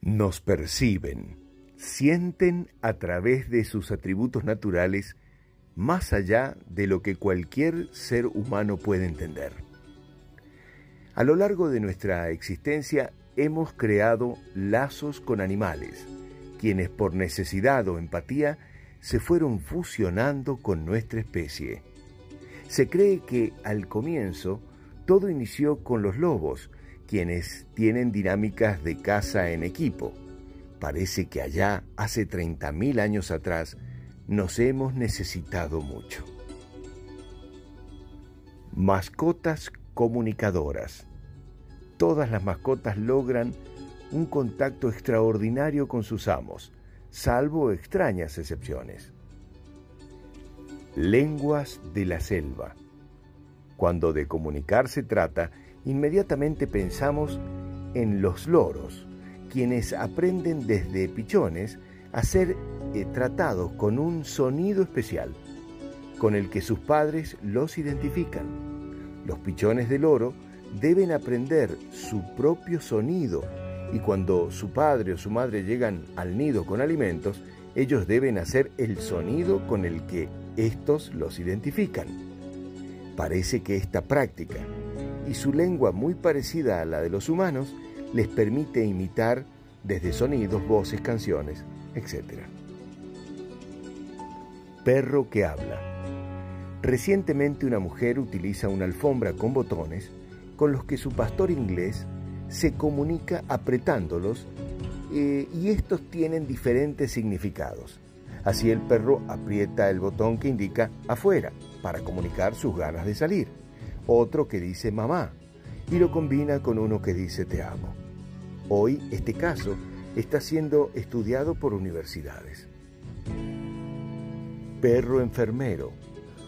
Nos perciben, sienten a través de sus atributos naturales más allá de lo que cualquier ser humano puede entender. A lo largo de nuestra existencia hemos creado lazos con animales, quienes por necesidad o empatía se fueron fusionando con nuestra especie. Se cree que al comienzo todo inició con los lobos, quienes tienen dinámicas de caza en equipo. Parece que allá, hace 30.000 años atrás, nos hemos necesitado mucho. Mascotas comunicadoras. Todas las mascotas logran un contacto extraordinario con sus amos, salvo extrañas excepciones. Lenguas de la selva. Cuando de comunicar se trata, inmediatamente pensamos en los loros, quienes aprenden desde pichones a ser eh, tratados con un sonido especial, con el que sus padres los identifican. Los pichones de loro deben aprender su propio sonido y cuando su padre o su madre llegan al nido con alimentos, ellos deben hacer el sonido con el que estos los identifican. Parece que esta práctica y su lengua muy parecida a la de los humanos les permite imitar desde sonidos, voces, canciones, etc. Perro que habla. Recientemente una mujer utiliza una alfombra con botones con los que su pastor inglés se comunica apretándolos eh, y estos tienen diferentes significados. Así el perro aprieta el botón que indica afuera para comunicar sus ganas de salir, otro que dice mamá y lo combina con uno que dice te amo. Hoy este caso está siendo estudiado por universidades. Perro enfermero.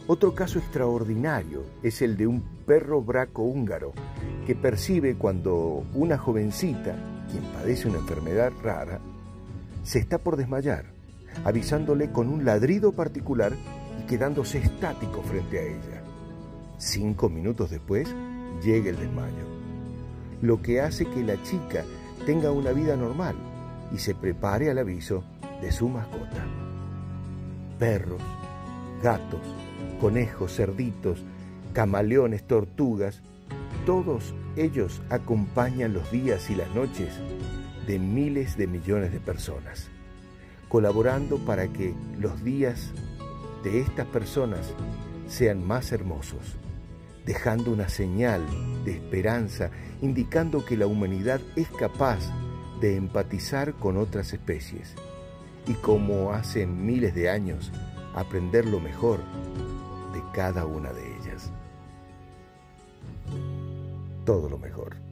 Otro caso extraordinario es el de un perro braco húngaro que percibe cuando una jovencita, quien padece una enfermedad rara, se está por desmayar, avisándole con un ladrido particular quedándose estático frente a ella. Cinco minutos después llega el desmayo, lo que hace que la chica tenga una vida normal y se prepare al aviso de su mascota. Perros, gatos, conejos, cerditos, camaleones, tortugas, todos ellos acompañan los días y las noches de miles de millones de personas, colaborando para que los días de estas personas sean más hermosos, dejando una señal de esperanza, indicando que la humanidad es capaz de empatizar con otras especies y como hace miles de años, aprender lo mejor de cada una de ellas. Todo lo mejor.